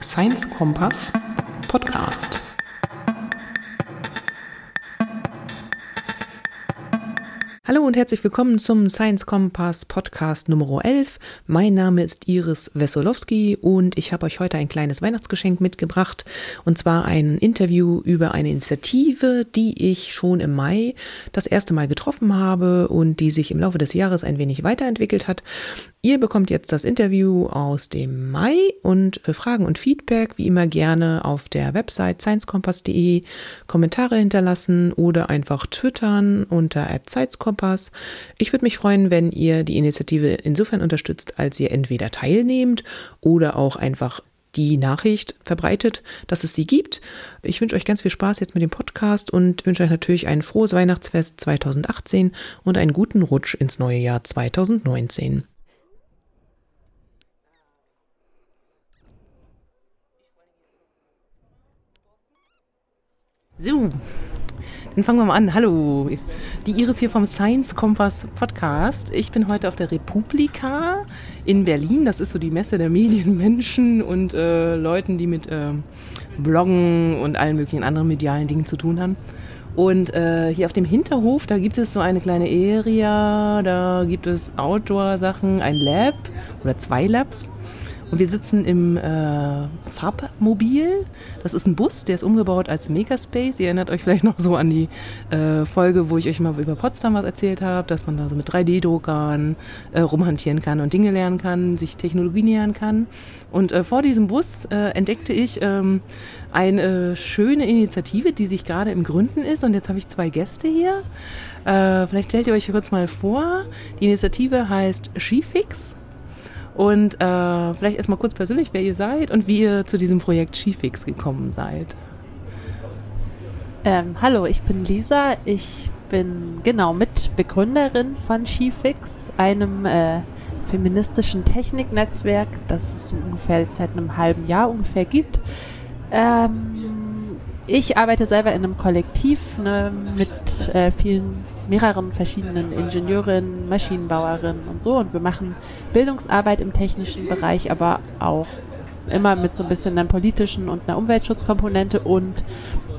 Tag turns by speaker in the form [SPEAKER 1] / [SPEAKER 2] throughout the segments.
[SPEAKER 1] Science Kompass Podcast. Hallo und herzlich willkommen zum Science Kompass Podcast Nummer 11. Mein Name ist Iris Wesolowski und ich habe euch heute ein kleines Weihnachtsgeschenk mitgebracht und zwar ein Interview über eine Initiative, die ich schon im Mai das erste Mal getroffen habe und die sich im Laufe des Jahres ein wenig weiterentwickelt hat. Ihr bekommt jetzt das Interview aus dem Mai und für Fragen und Feedback wie immer gerne auf der Website sciencekompass.de Kommentare hinterlassen oder einfach twittern unter @sciencekompass. Ich würde mich freuen, wenn ihr die Initiative insofern unterstützt, als ihr entweder teilnehmt oder auch einfach die Nachricht verbreitet, dass es sie gibt. Ich wünsche euch ganz viel Spaß jetzt mit dem Podcast und wünsche euch natürlich ein frohes Weihnachtsfest 2018 und einen guten Rutsch ins neue Jahr 2019. So, dann fangen wir mal an. Hallo, die Iris hier vom Science Kompass Podcast. Ich bin heute auf der Republika in Berlin. Das ist so die Messe der Medienmenschen und äh, Leuten, die mit äh, Bloggen und allen möglichen anderen medialen Dingen zu tun haben. Und äh, hier auf dem Hinterhof, da gibt es so eine kleine Area, da gibt es Outdoor-Sachen, ein Lab oder zwei Labs. Und wir sitzen im äh, Farbmobil. Das ist ein Bus, der ist umgebaut als Makerspace. Ihr erinnert euch vielleicht noch so an die äh, Folge, wo ich euch mal über Potsdam was erzählt habe, dass man da so mit 3D-Druckern äh, rumhantieren kann und Dinge lernen kann, sich Technologie nähern kann. Und äh, vor diesem Bus äh, entdeckte ich ähm, eine schöne Initiative, die sich gerade im Gründen ist. Und jetzt habe ich zwei Gäste hier. Äh, vielleicht stellt ihr euch kurz mal vor. Die Initiative heißt SheFix. Und äh, vielleicht erstmal kurz persönlich, wer ihr seid und wie ihr zu diesem Projekt Skifix gekommen seid.
[SPEAKER 2] Ähm, hallo, ich bin Lisa. Ich bin genau Mitbegründerin von Skifix, einem äh, feministischen Techniknetzwerk, das es ungefähr seit einem halben Jahr ungefähr gibt. Ähm, ich arbeite selber in einem Kollektiv ne, mit äh, vielen mehreren verschiedenen Ingenieurinnen, Maschinenbauerinnen und so. Und wir machen Bildungsarbeit im technischen Bereich, aber auch immer mit so ein bisschen einer politischen und einer Umweltschutzkomponente und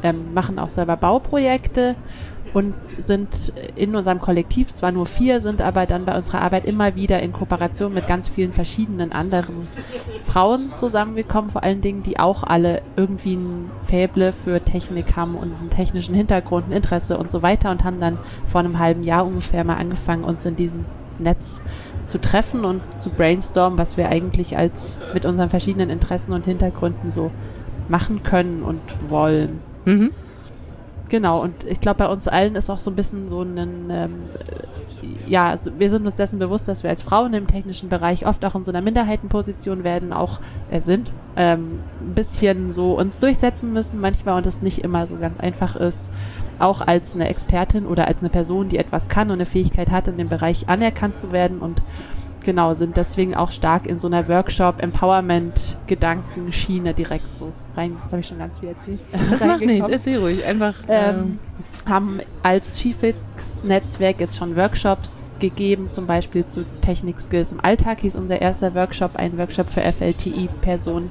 [SPEAKER 2] ähm, machen auch selber Bauprojekte und sind in unserem Kollektiv zwar nur vier, sind aber dann bei unserer Arbeit immer wieder in Kooperation mit ganz vielen verschiedenen anderen Frauen zusammengekommen, vor allen Dingen, die auch alle irgendwie ein Fäble für Technik haben und einen technischen Hintergrund, ein Interesse und so weiter und haben dann vor einem halben Jahr ungefähr mal angefangen, uns in diesem Netz zu treffen und zu brainstormen, was wir eigentlich als mit unseren verschiedenen Interessen und Hintergründen so machen können und wollen. Mhm. Genau, und ich glaube, bei uns allen ist auch so ein bisschen so ein, ähm, ja, wir sind uns dessen bewusst, dass wir als Frauen im technischen Bereich oft auch in so einer Minderheitenposition werden, auch äh, sind, ähm, ein bisschen so uns durchsetzen müssen manchmal und es nicht immer so ganz einfach ist, auch als eine Expertin oder als eine Person, die etwas kann und eine Fähigkeit hat, in dem Bereich anerkannt zu werden und genau, sind deswegen auch stark in so einer Workshop-Empowerment-Gedankenschiene direkt so rein. Jetzt habe ich schon ganz viel erzählt.
[SPEAKER 1] Das macht nichts, erzähl ruhig. Einfach.
[SPEAKER 2] Ähm, ähm, haben als Skifix-Netzwerk jetzt schon Workshops gegeben, zum Beispiel zu Technik-Skills im Alltag hieß unser erster Workshop, ein Workshop für FLTI-Personen,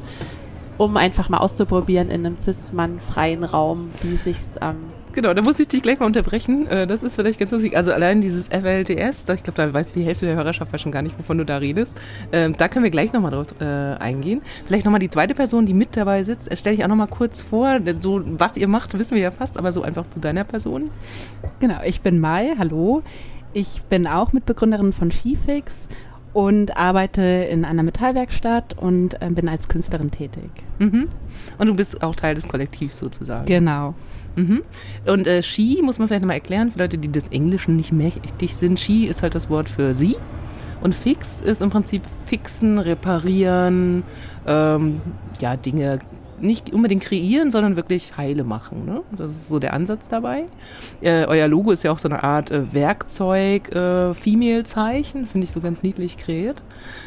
[SPEAKER 2] um einfach mal auszuprobieren in einem cis-mann-freien Raum, wie sich's ähm,
[SPEAKER 1] Genau, da muss ich dich gleich mal unterbrechen. Äh, das ist vielleicht ganz lustig. Also allein dieses FLDS, ich glaube, da weiß die Hälfte der Hörerschaft weiß schon gar nicht, wovon du da redest. Ähm, da können wir gleich nochmal drauf äh, eingehen. Vielleicht nochmal die zweite Person, die mit dabei sitzt. Stell dich auch nochmal kurz vor. So, was ihr macht, wissen wir ja fast, aber so einfach zu deiner Person.
[SPEAKER 3] Genau, ich bin Mai, hallo. Ich bin auch Mitbegründerin von Skifix und arbeite in einer Metallwerkstatt und äh, bin als Künstlerin tätig.
[SPEAKER 1] Mhm. Und du bist auch Teil des Kollektivs sozusagen.
[SPEAKER 3] Genau.
[SPEAKER 1] Mhm. Und äh, Ski muss man vielleicht nochmal erklären für Leute, die des Englischen nicht mächtig sind. Ski ist halt das Wort für sie. Und fix ist im Prinzip fixen, reparieren, ähm, ja, Dinge nicht unbedingt kreieren, sondern wirklich heile machen. Ne? Das ist so der Ansatz dabei. Äh, euer Logo ist ja auch so eine Art äh, Werkzeug-Female-Zeichen, äh, finde ich so ganz niedlich kreiert.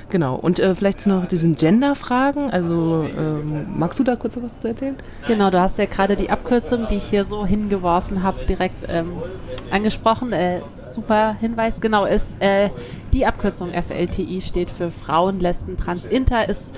[SPEAKER 1] Genau. Und äh, vielleicht noch diesen Gender-Fragen. Also ähm, magst du da kurz was zu erzählen?
[SPEAKER 2] Genau, du hast ja gerade die Abkürzung, die ich hier so hingeworfen habe, direkt ähm, angesprochen. Äh, super Hinweis, genau, ist äh, die Abkürzung FLTI steht für Frauen, Lesben, Trans, Inter, ist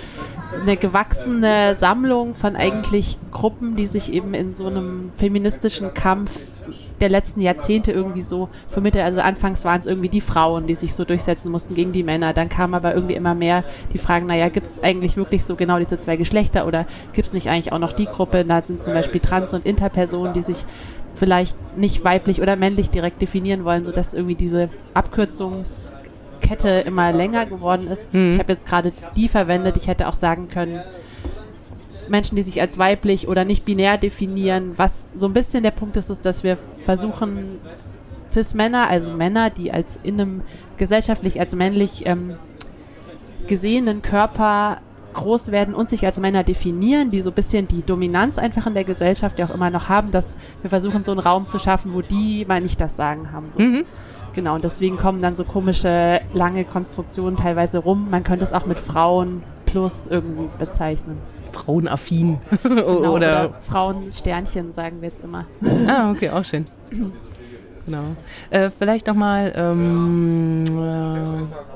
[SPEAKER 2] eine gewachsene Sammlung von eigentlich Gruppen, die sich eben in so einem feministischen Kampf der letzten Jahrzehnte irgendwie so vermittelt. Also anfangs waren es irgendwie die Frauen, die sich so durchsetzen mussten gegen die Männer. Dann kam aber irgendwie immer mehr die Fragen, naja, gibt es eigentlich wirklich so genau diese zwei Geschlechter oder gibt es nicht eigentlich auch noch die Gruppe? Da sind zum Beispiel Trans- und Interpersonen, die sich vielleicht nicht weiblich oder männlich direkt definieren wollen, sodass irgendwie diese Abkürzungskette immer länger geworden ist. Mhm. Ich habe jetzt gerade die verwendet. Ich hätte auch sagen können, Menschen, die sich als weiblich oder nicht binär definieren. Was so ein bisschen der Punkt ist, ist, dass wir versuchen, Cis-Männer, also Männer, die als in einem gesellschaftlich als männlich ähm, gesehenen Körper groß werden und sich als Männer definieren, die so ein bisschen die Dominanz einfach in der Gesellschaft ja auch immer noch haben, dass wir versuchen, so einen Raum zu schaffen, wo die mal nicht das Sagen haben. Mhm. Genau, und deswegen kommen dann so komische, lange Konstruktionen teilweise rum. Man könnte es auch mit Frauen plus irgendwie bezeichnen.
[SPEAKER 1] Frauenaffin.
[SPEAKER 2] genau, oder, oder Frauensternchen, sagen wir jetzt immer.
[SPEAKER 1] ah, okay, auch schön. genau. Äh, vielleicht nochmal, ähm, äh,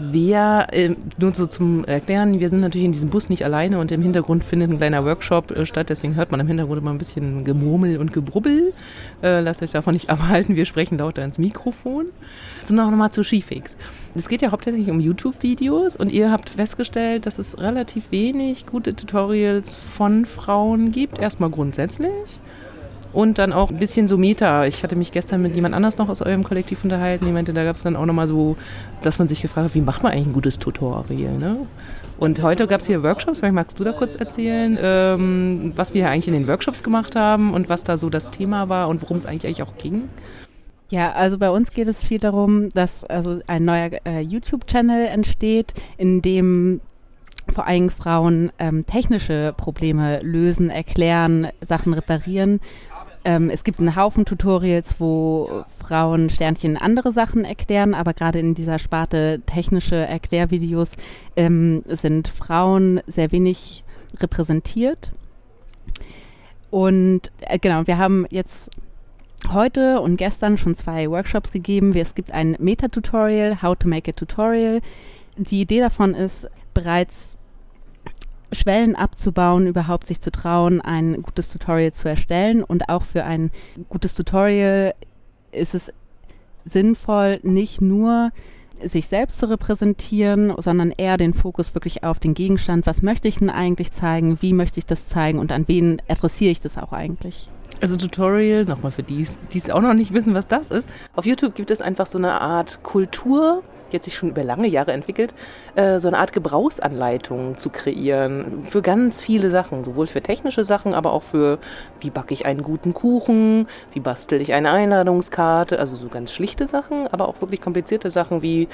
[SPEAKER 1] wer, äh, nur so zum Erklären, wir sind natürlich in diesem Bus nicht alleine und im Hintergrund findet ein kleiner Workshop äh, statt, deswegen hört man im Hintergrund immer ein bisschen Gemurmel und Gebrubbel. Äh, lasst euch davon nicht abhalten, wir sprechen lauter ins Mikrofon. So noch mal zu Skifix. Es geht ja hauptsächlich um YouTube-Videos und ihr habt festgestellt, dass es relativ wenig gute Tutorials von Frauen gibt, erstmal grundsätzlich und dann auch ein bisschen so Meta. Ich hatte mich gestern mit jemand anders noch aus eurem Kollektiv unterhalten. Die meinte, da gab es dann auch nochmal so, dass man sich gefragt hat, wie macht man eigentlich ein gutes Tutorial? Ne? Und heute gab es hier Workshops. Vielleicht magst du da kurz erzählen, ähm, was wir eigentlich in den Workshops gemacht haben und was da so das Thema war und worum es eigentlich, auch ging?
[SPEAKER 3] Ja, also bei uns geht es viel darum, dass also ein neuer äh, YouTube-Channel entsteht, in dem vor allem Frauen ähm, technische Probleme lösen, erklären, Sachen reparieren ähm, es gibt einen Haufen Tutorials, wo Frauen Sternchen andere Sachen erklären, aber gerade in dieser Sparte technische Erklärvideos ähm, sind Frauen sehr wenig repräsentiert. Und äh, genau, wir haben jetzt heute und gestern schon zwei Workshops gegeben. Es gibt ein Meta-Tutorial, How to Make a Tutorial. Die Idee davon ist, bereits Schwellen abzubauen, überhaupt sich zu trauen, ein gutes Tutorial zu erstellen. Und auch für ein gutes Tutorial ist es sinnvoll, nicht nur sich selbst zu repräsentieren, sondern eher den Fokus wirklich auf den Gegenstand. Was möchte ich denn eigentlich zeigen? Wie möchte ich das zeigen? Und an wen adressiere ich das auch eigentlich?
[SPEAKER 1] Also Tutorial, nochmal für die, die es auch noch nicht wissen, was das ist. Auf YouTube gibt es einfach so eine Art Kultur, die hat sich schon über lange Jahre entwickelt, äh, so eine Art Gebrauchsanleitung zu kreieren für ganz viele Sachen, sowohl für technische Sachen, aber auch für, wie backe ich einen guten Kuchen, wie bastel ich eine Einladungskarte, also so ganz schlichte Sachen, aber auch wirklich komplizierte Sachen, wie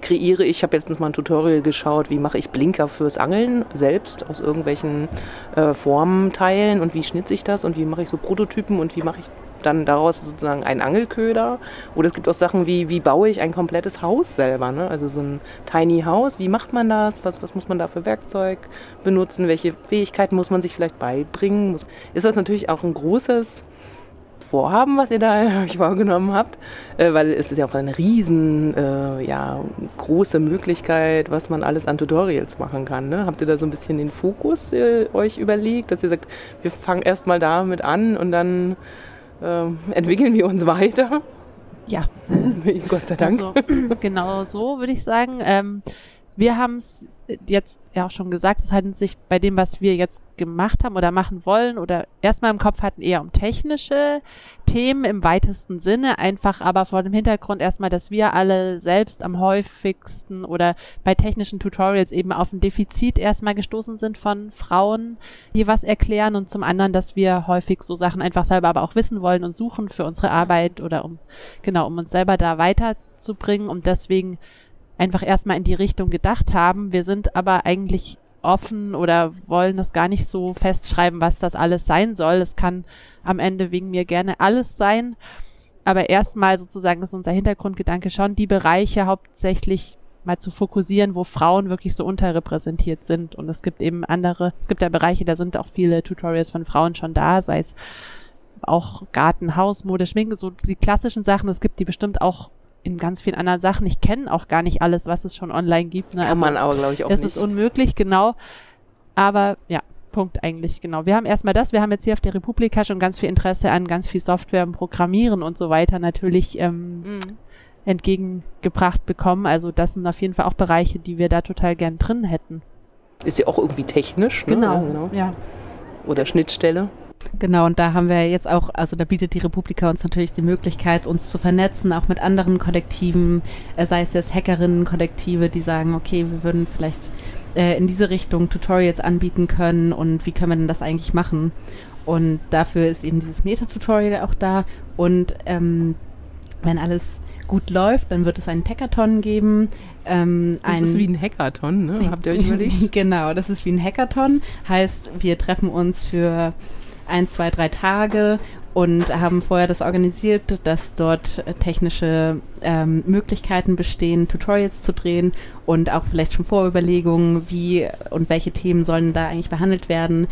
[SPEAKER 1] kreiere ich, ich habe jetzt mal ein Tutorial geschaut, wie mache ich Blinker fürs Angeln selbst aus irgendwelchen äh, Formteilen und wie schnitze ich das und wie mache ich so Prototypen und wie mache ich dann daraus sozusagen ein Angelköder. Oder es gibt auch Sachen wie, wie baue ich ein komplettes Haus selber, ne? also so ein Tiny House, wie macht man das, was, was muss man da für Werkzeug benutzen, welche Fähigkeiten muss man sich vielleicht beibringen. Ist das natürlich auch ein großes Vorhaben, was ihr da euch vorgenommen habt, äh, weil es ist ja auch eine riesen, äh, ja, große Möglichkeit, was man alles an Tutorials machen kann. Ne? Habt ihr da so ein bisschen den Fokus äh, euch überlegt, dass ihr sagt, wir fangen erstmal damit an und dann äh, entwickeln wir uns weiter.
[SPEAKER 2] Ja.
[SPEAKER 1] Gott sei Dank.
[SPEAKER 2] Also, genau so würde ich sagen. Ähm, wir haben es jetzt ja auch schon gesagt, es handelt sich bei dem, was wir jetzt gemacht haben oder machen wollen oder erstmal im Kopf hatten, eher um technische Themen im weitesten Sinne, einfach aber vor dem Hintergrund erstmal, dass wir alle selbst am häufigsten oder bei technischen Tutorials eben auf ein Defizit erstmal gestoßen sind von Frauen, die was erklären und zum anderen, dass wir häufig so Sachen einfach selber aber auch wissen wollen und suchen für unsere Arbeit oder um, genau, um uns selber da weiterzubringen und deswegen einfach erstmal in die Richtung gedacht haben. Wir sind aber eigentlich offen oder wollen das gar nicht so festschreiben, was das alles sein soll. Es kann am Ende wegen mir gerne alles sein. Aber erstmal sozusagen ist unser Hintergrundgedanke schon, die Bereiche hauptsächlich mal zu fokussieren, wo Frauen wirklich so unterrepräsentiert sind. Und es gibt eben andere, es gibt ja Bereiche, da sind auch viele Tutorials von Frauen schon da, sei es auch Garten, Haus, Mode, Schminke, so die klassischen Sachen. Es gibt die bestimmt auch in ganz vielen anderen Sachen. Ich kenne auch gar nicht alles, was es schon online gibt. Ne?
[SPEAKER 1] Kann also, man aber, glaube ich, auch
[SPEAKER 2] das
[SPEAKER 1] nicht.
[SPEAKER 2] Das ist unmöglich, genau. Aber ja, Punkt eigentlich, genau. Wir haben erstmal das, wir haben jetzt hier auf der Republika schon ganz viel Interesse an ganz viel Software und Programmieren und so weiter natürlich ähm, mhm. entgegengebracht bekommen. Also das sind auf jeden Fall auch Bereiche, die wir da total gern drin hätten.
[SPEAKER 1] Ist ja auch irgendwie technisch,
[SPEAKER 2] ne? Genau, ja, genau. ja.
[SPEAKER 1] Oder Schnittstelle.
[SPEAKER 3] Genau, und da haben wir jetzt auch, also da bietet die Republika uns natürlich die Möglichkeit, uns zu vernetzen, auch mit anderen Kollektiven, äh, sei es jetzt Hackerinnen-Kollektive, die sagen, okay, wir würden vielleicht äh, in diese Richtung Tutorials anbieten können und wie können wir denn das eigentlich machen. Und dafür ist eben dieses Meta-Tutorial auch da. Und ähm, wenn alles gut läuft, dann wird es einen Hackathon geben.
[SPEAKER 1] Ähm, das ein ist wie ein Hackathon, ne? Habt ihr euch überlegt?
[SPEAKER 3] genau, das ist wie ein Hackathon. Heißt, wir treffen uns für ein, zwei, drei Tage und haben vorher das organisiert, dass dort technische ähm, Möglichkeiten bestehen, Tutorials zu drehen und auch vielleicht schon Vorüberlegungen, wie und welche Themen sollen da eigentlich behandelt werden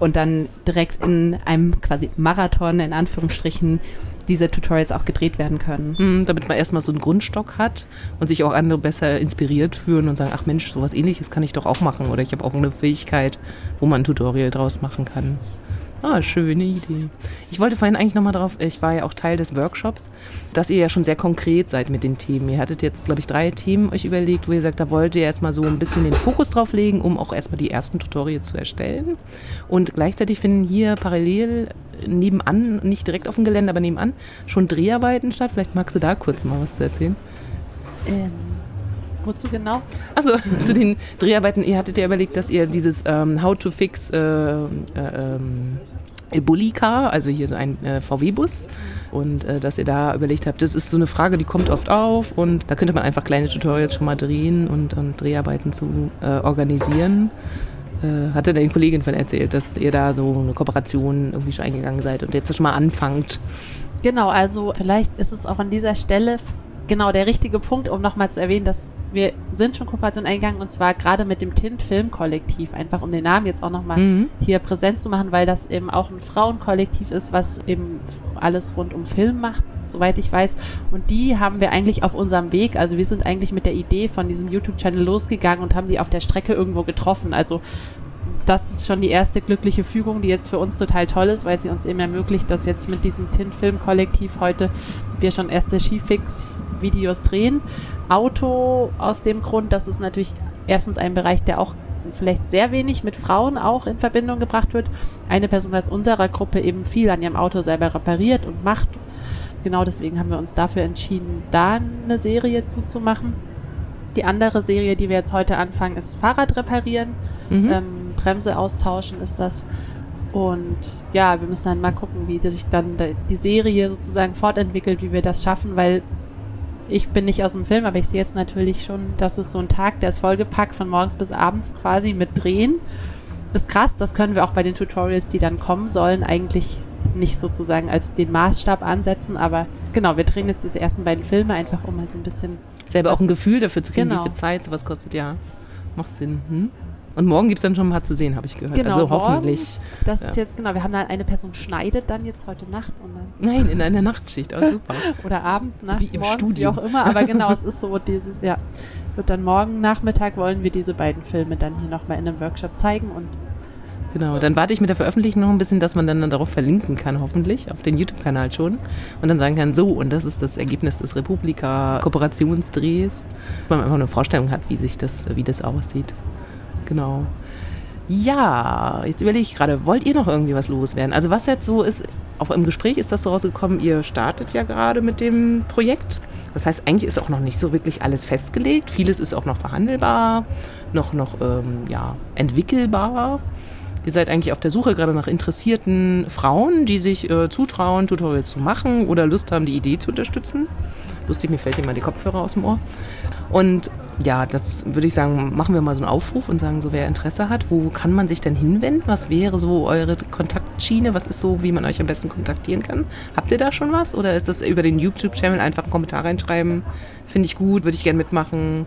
[SPEAKER 3] und dann direkt in einem quasi Marathon in Anführungsstrichen diese Tutorials auch gedreht werden können.
[SPEAKER 1] Mhm, damit man erstmal so einen Grundstock hat und sich auch andere besser inspiriert fühlen und sagen, ach Mensch, sowas ähnliches kann ich doch auch machen oder ich habe auch eine Fähigkeit, wo man ein Tutorial draus machen kann. Ah, schöne Idee. Ich wollte vorhin eigentlich nochmal drauf, ich war ja auch Teil des Workshops, dass ihr ja schon sehr konkret seid mit den Themen. Ihr hattet jetzt, glaube ich, drei Themen euch überlegt, wo ihr sagt, da wollt ihr erstmal so ein bisschen den Fokus drauf legen, um auch erstmal die ersten Tutorials zu erstellen. Und gleichzeitig finden hier parallel nebenan, nicht direkt auf dem Gelände, aber nebenan, schon Dreharbeiten statt. Vielleicht magst du da kurz mal was zu erzählen.
[SPEAKER 2] Ähm. Wozu genau?
[SPEAKER 1] Also zu den Dreharbeiten. Ihr hattet ja überlegt, dass ihr dieses ähm, How to Fix äh, äh, ähm, Bulli-Car, also hier so ein äh, VW-Bus, und äh, dass ihr da überlegt habt, das ist so eine Frage, die kommt oft auf und da könnte man einfach kleine Tutorials schon mal drehen und, und Dreharbeiten zu äh, organisieren. Äh, hatte deine Kollegin von erzählt, dass ihr da so eine Kooperation irgendwie schon eingegangen seid und jetzt schon mal anfangt.
[SPEAKER 2] Genau, also vielleicht ist es auch an dieser Stelle genau der richtige Punkt, um nochmal zu erwähnen, dass wir sind schon Kooperation eingegangen und zwar gerade mit dem Tint Film Kollektiv, einfach um den Namen jetzt auch nochmal mhm. hier präsent zu machen, weil das eben auch ein Frauenkollektiv ist, was eben alles rund um Film macht, soweit ich weiß. Und die haben wir eigentlich auf unserem Weg, also wir sind eigentlich mit der Idee von diesem YouTube-Channel losgegangen und haben sie auf der Strecke irgendwo getroffen. Also das ist schon die erste glückliche Fügung, die jetzt für uns total toll ist, weil sie uns eben ermöglicht, dass jetzt mit diesem Tint-Film-Kollektiv heute wir schon erste Skifix-Videos drehen. Auto aus dem Grund, dass es natürlich erstens ein Bereich, der auch vielleicht sehr wenig mit Frauen auch in Verbindung gebracht wird. Eine Person aus unserer Gruppe eben viel an ihrem Auto selber repariert und macht. Genau deswegen haben wir uns dafür entschieden, da eine Serie zuzumachen. Die andere Serie, die wir jetzt heute anfangen, ist Fahrrad reparieren. Mhm. Ähm, Bremse austauschen ist das. Und ja, wir müssen dann mal gucken, wie sich dann die Serie sozusagen fortentwickelt, wie wir das schaffen, weil ich bin nicht aus dem Film, aber ich sehe jetzt natürlich schon, dass es so ein Tag, der ist vollgepackt von morgens bis abends quasi mit Drehen. Ist krass, das können wir auch bei den Tutorials, die dann kommen sollen, eigentlich nicht sozusagen als den Maßstab ansetzen, aber genau, wir drehen jetzt diese ersten beiden Filme einfach, um mal so ein bisschen.
[SPEAKER 1] Selber auch ein Gefühl dafür zu kriegen, genau. wie viel Zeit sowas kostet, ja. Macht Sinn. Hm? Und morgen gibt es dann schon mal zu sehen, habe ich gehört.
[SPEAKER 2] Genau,
[SPEAKER 1] also
[SPEAKER 2] hoffentlich. Morgen, das ja. ist jetzt, genau, wir haben dann eine Person schneidet dann jetzt heute Nacht. Und dann
[SPEAKER 1] Nein, in einer Nachtschicht, oh, super.
[SPEAKER 2] Oder abends, nachts,
[SPEAKER 1] wie im morgens, Studio.
[SPEAKER 2] wie auch immer. Aber genau, es ist so, dieses, ja. Wird dann morgen Nachmittag wollen wir diese beiden Filme dann hier nochmal in einem Workshop zeigen und
[SPEAKER 1] Genau, dann warte ich mit der Veröffentlichung noch ein bisschen, dass man dann darauf verlinken kann, hoffentlich, auf den YouTube-Kanal schon. Und dann sagen kann, so, und das ist das Ergebnis des Republika-Kooperationsdrehs. Man einfach eine Vorstellung hat, wie sich das, wie das aussieht. Genau. Ja, jetzt überlege ich gerade, wollt ihr noch irgendwie was loswerden? Also was jetzt so ist, auch im Gespräch ist das so rausgekommen, ihr startet ja gerade mit dem Projekt. Das heißt, eigentlich ist auch noch nicht so wirklich alles festgelegt. Vieles ist auch noch verhandelbar, noch, noch ähm, ja, entwickelbar. Ihr seid eigentlich auf der Suche gerade nach interessierten Frauen, die sich äh, zutrauen, Tutorials zu machen oder Lust haben, die Idee zu unterstützen. Lustig, mir fällt immer die Kopfhörer aus dem Ohr. Und ja, das würde ich sagen, machen wir mal so einen Aufruf und sagen, so wer Interesse hat, wo kann man sich denn hinwenden? Was wäre so eure Kontaktschiene? Was ist so, wie man euch am besten kontaktieren kann? Habt ihr da schon was? Oder ist das über den YouTube-Channel einfach einen Kommentar reinschreiben? Finde ich gut, würde ich gerne mitmachen?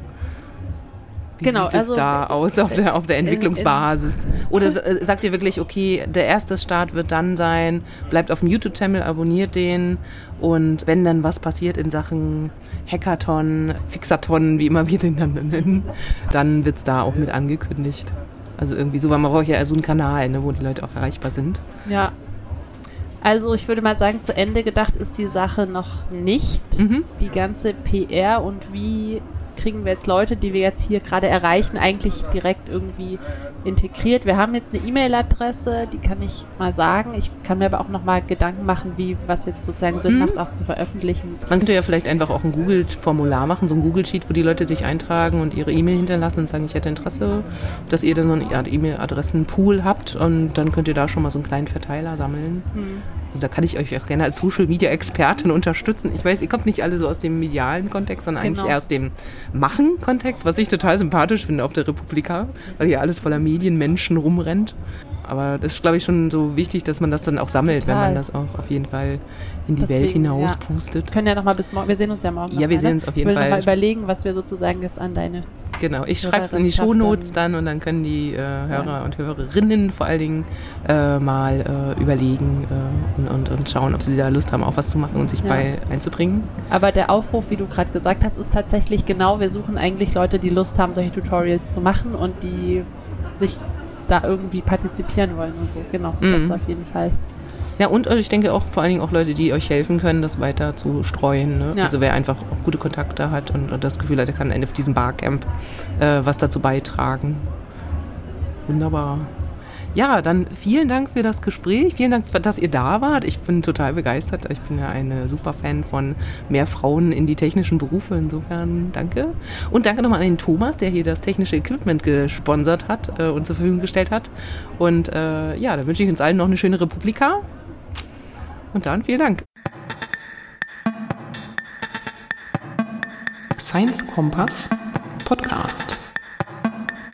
[SPEAKER 1] Wie
[SPEAKER 2] Genau,
[SPEAKER 1] sieht es
[SPEAKER 2] also,
[SPEAKER 1] da aus auf der, auf der
[SPEAKER 2] in-
[SPEAKER 1] Entwicklungsbasis? Oder äh, sagt ihr wirklich, okay, der erste Start wird dann sein, bleibt auf dem YouTube-Channel, abonniert den und wenn dann was passiert in Sachen Hackathon, Fixathon, wie immer wir den dann nennen, dann wird es da auch mit angekündigt. Also irgendwie so, weil man braucht ja so einen Kanal, ne, wo die Leute auch erreichbar sind.
[SPEAKER 2] Ja. Also ich würde mal sagen, zu Ende gedacht ist die Sache noch nicht.
[SPEAKER 1] Mhm.
[SPEAKER 2] Die ganze PR und wie kriegen wir jetzt Leute, die wir jetzt hier gerade erreichen, eigentlich direkt irgendwie integriert. Wir haben jetzt eine E-Mail-Adresse, die kann ich mal sagen. Ich kann mir aber auch noch mal Gedanken machen, wie was jetzt sozusagen Sinn
[SPEAKER 1] Mhm.
[SPEAKER 2] macht, auch zu veröffentlichen.
[SPEAKER 1] Man könnte ja vielleicht einfach auch ein Google-Formular machen, so ein Google-Sheet, wo die Leute sich eintragen und ihre E-Mail hinterlassen und sagen, ich hätte Interesse, dass ihr dann so eine Art E-Mail-Adressen-Pool habt und dann könnt ihr da schon mal so einen kleinen Verteiler sammeln. Also da kann ich euch auch gerne als Social-Media-Expertin unterstützen. Ich weiß, ihr kommt nicht alle so aus dem medialen Kontext, sondern eigentlich
[SPEAKER 2] Genau.
[SPEAKER 1] eher aus dem Machen-Kontext, was ich total sympathisch finde auf der Republika, weil hier alles voller Medienmenschen rumrennt. Aber das ist, glaube ich, schon so wichtig, dass man das dann auch sammelt, wenn
[SPEAKER 2] Total.
[SPEAKER 1] man das auch auf jeden Fall in die
[SPEAKER 2] Deswegen,
[SPEAKER 1] Welt hinaus
[SPEAKER 2] ja.
[SPEAKER 1] pustet.
[SPEAKER 2] Können ja noch mal bis morgen, wir sehen uns ja morgen.
[SPEAKER 1] Ja, wir
[SPEAKER 2] mal,
[SPEAKER 1] sehen
[SPEAKER 2] ne?
[SPEAKER 1] uns auf jeden
[SPEAKER 2] ich will
[SPEAKER 1] Fall.
[SPEAKER 2] Noch mal überlegen, was wir sozusagen jetzt an deine
[SPEAKER 1] Genau, ich schreibe es in die Shownotes dann- und dann können die äh, Hörer und Hörerinnen vor allen Dingen äh, mal äh, überlegen äh, und, und, und schauen, ob sie da Lust haben, auch was zu machen und sich
[SPEAKER 2] Ja.
[SPEAKER 1] bei einzubringen.
[SPEAKER 2] Aber der Aufruf, wie du gerade gesagt hast, ist tatsächlich genau, wir suchen eigentlich Leute, die Lust haben, solche Tutorials zu machen und die sich da irgendwie partizipieren wollen und so. Genau, das
[SPEAKER 1] Mhm.
[SPEAKER 2] auf jeden Fall.
[SPEAKER 1] Ja, und äh, ich denke auch vor allen Dingen auch Leute, die euch helfen können, das weiter zu streuen. Ne?
[SPEAKER 2] Ja.
[SPEAKER 1] Also wer einfach auch gute Kontakte hat und, und das Gefühl hat, er kann auf diesem Barcamp äh, was dazu beitragen. Wunderbar. Ja, dann vielen Dank für das Gespräch. Vielen Dank, dass ihr da wart. Ich bin total begeistert. Ich bin ja eine super Fan von mehr Frauen in die technischen Berufe. Insofern danke. Und danke nochmal an den Thomas, der hier das technische Equipment gesponsert hat äh, und zur Verfügung gestellt hat. Und äh, ja, dann wünsche ich uns allen noch eine schöne Republika. Und dann vielen Dank. Science Kompass Podcast.